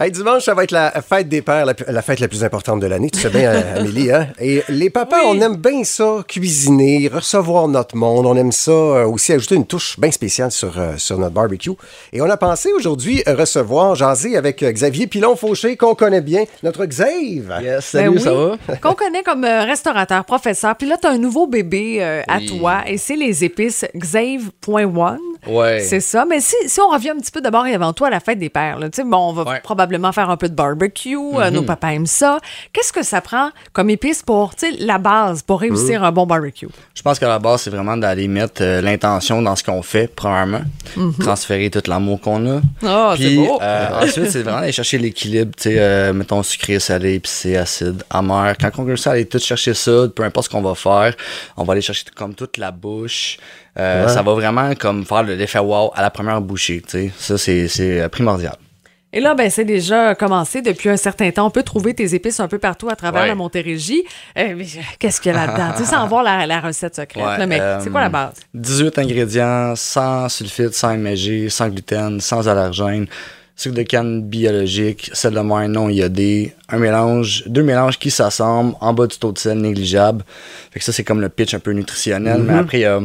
Hey, dimanche, ça va être la fête des pères, la, la fête la plus importante de l'année. Tu sais bien, euh, Amélie, hein? Et les papas, on aime bien ça, cuisiner, recevoir notre monde. On aime ça euh, aussi ajouter une touche bien spéciale sur, euh, sur notre barbecue. Et on a pensé aujourd'hui recevoir, jaser avec Xavier Pilon-Fauché, qu'on connaît bien, notre Xav. Yes, salut, Ben ça oui, va? Qu'on connaît comme restaurateur, professeur. Puis là, tu as un nouveau bébé euh, à Oui. toi et c'est les épices Xave.one. Ouais. C'est ça. Mais si, si on revient un petit peu d'abord et avant tout à la fête des pères, là, tu sais, bon, on va Ouais. probablement faire un peu de barbecue. euh, Mhm. nos papas aiment ça. Qu'est-ce que ça prend comme épice pour, tu sais, la base pour réussir un bon barbecue? Je pense qu'à la base, c'est vraiment d'aller mettre euh, l'intention dans ce qu'on fait, premièrement. Transférer tout l'amour qu'on a. Ah, c'est Puis beau. euh, ensuite, c'est vraiment d'aller chercher l'équilibre, tu sais, euh, mettons sucré, salé, épicé, acide, amer. Quand on réussit à aller tout chercher ça, peu importe ce qu'on va faire, on va aller chercher comme toute la bouche. Euh, Ouais. Ça va vraiment comme faire le- l'effet wow à la première bouchée, tu sais. Ça, c'est euh, primordial. Et là, ben, c'est déjà commencé depuis un certain temps. On peut trouver tes épices un peu partout à travers Ouais. la Montérégie. Euh, mais Qu'est-ce qu'il y a là-dedans? tu sais, sans voir la, la recette secrète, Ouais, là, mais euh, c'est quoi la base? 18 ingrédients, sans sulfite, sans MSG, sans gluten, sans allergène, sucre de canne biologique, sel de mer non iodé, un mélange, deux mélanges qui s'assemblent en bas du taux de sel négligeable. Fait que ça, c'est comme le pitch un peu nutritionnel. Mais après, il y a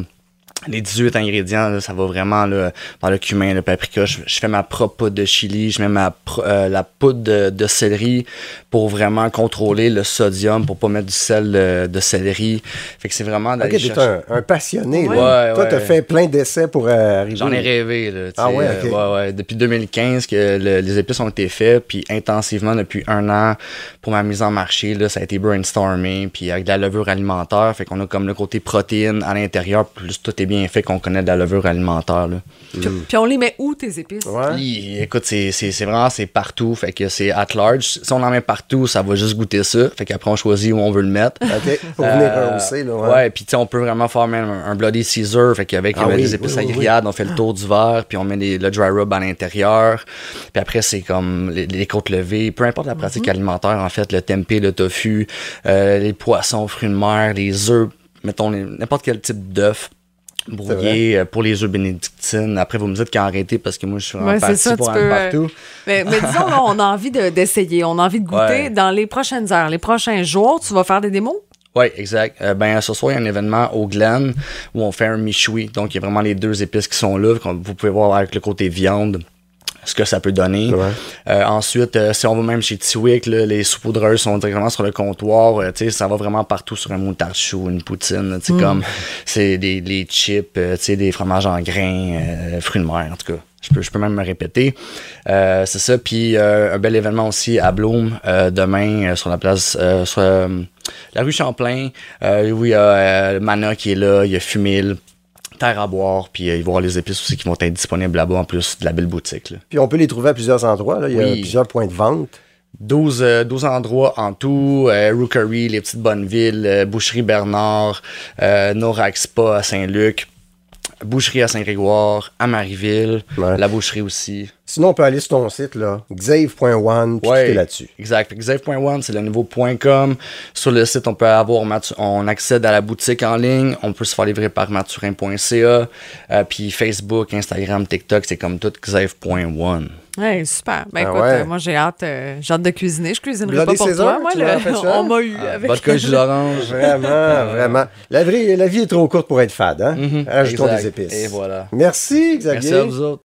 les 18 ingrédients, là, ça va vraiment là, par le cumin, le paprika. Je, je fais ma propre poudre de chili, je mets ma euh, la poudre de, de céleri pour vraiment contrôler le sodium, pour pas mettre du sel de, de céleri. Fait que c'est vraiment Ok, d'aller t'es chercher... un, un passionné. Ouais, là. Toi, ouais. t'as fait plein d'essais pour euh, arriver. J'en ai rêvé. Là, Ah ouais, euh, ouais, ouais. Depuis 2015 que le- les épices ont été faits, puis intensivement depuis un an pour ma mise en marché. Là, ça a été brainstorming, puis avec de la levure alimentaire. Fait qu'on a comme le côté protéine à l'intérieur, plus tout est bien fait qu'on connaît de la levure alimentaire. Là. Puis, puis on les met où, tes épices? Ouais. Puis, écoute, c'est c'est- c'est vraiment c'est partout. Fait que c'est at large. Si on en met partout, ça va juste goûter ça. Fait qu'après, on choisit où on veut le mettre. OK, pour venir Euh, rehausser, là. Ouais, puis tu sais, on peut vraiment faire même un, un Bloody Caesar, fait qu'avec Ah euh, oui, des épices oui, oui, à grillade, on fait le tour du verre, puis on met les- le dry rub à l'intérieur. Puis après, c'est comme les, les côtes levées, peu importe la pratique alimentaire, en fait, le tempeh, le tofu, euh, les poissons, fruits de mer, les œufs, mettons les- n'importe quel type d'œuf brouillé euh, pour les œufs bénédictines. Après, vous me dites qu'à arrêter parce que moi, je suis vraiment Ouais, ça, pour peux, euh, partout. Mais, mais disons, là, on a envie de- d'essayer, on a envie de goûter. Ouais. Dans les prochaines heures, les prochains jours, tu vas faire des démos? Oui, exact. Euh, ben, ce soir, il y a un événement au Glen où on fait un michoui. Donc, il y a vraiment les deux épices qui sont là. qu'on- Vous pouvez voir avec le côté viande ce que ça peut donner. Ouais. Euh, ensuite, euh, si on va même chez Tiwick, là, les saupoudreuses sont directement sur le comptoir. Euh, tu sais, ça va vraiment partout sur un moutarde chou, une poutine. sais, comme c'est des, les chips, euh, tu sais, des fromages en grains, euh, fruits de mer, en tout cas. Je peux, je peux même me répéter. Euh, c'est ça. Puis euh, un bel événement aussi à Bloom euh, demain euh, sur la place, euh, sur euh, la rue Champlain, euh, où il y a euh, Mana qui est là, il y a Fumil, Terre à boire, puis euh, il va y avoir les épices aussi qui vont être disponibles là-bas en plus de la belle boutique. Là. Puis on peut les trouver à plusieurs endroits. Là. Il y a Oui. plusieurs points de vente. 12, euh, 12 endroits en tout, euh, Rookery, les petites bonnes villes, euh, Boucherie Bernard, Norax Spa à Saint-Luc, Boucherie à Saint-Grégoire, à Marieville, Ouais. la Boucherie aussi. Sinon, on peut aller sur ton site, là, xave.one, puis Ouais. là-dessus. Exact. Xave.one, c'est le nouveau .com. Sur le site, on peut avoir, on accède à la boutique en ligne. On peut se faire livrer par maturin.ca. Euh, puis Facebook, Instagram, TikTok, c'est comme tout Xave.one. Ouais, super. Ben Ah écoute, ouais. euh, moi j'ai hâte, euh, j'ai hâte de cuisiner. Je cuisinerai Bloody pas pour Caesar, toi. Moi, le- on m'a eu avec. Vodka jus d'orange. Vraiment, vraiment. La, vraie- la vie est trop courte pour être fade, hein? Mhm, Ajoutons exact. des épices. Et voilà. Merci, Xavier. Merci à vous autres.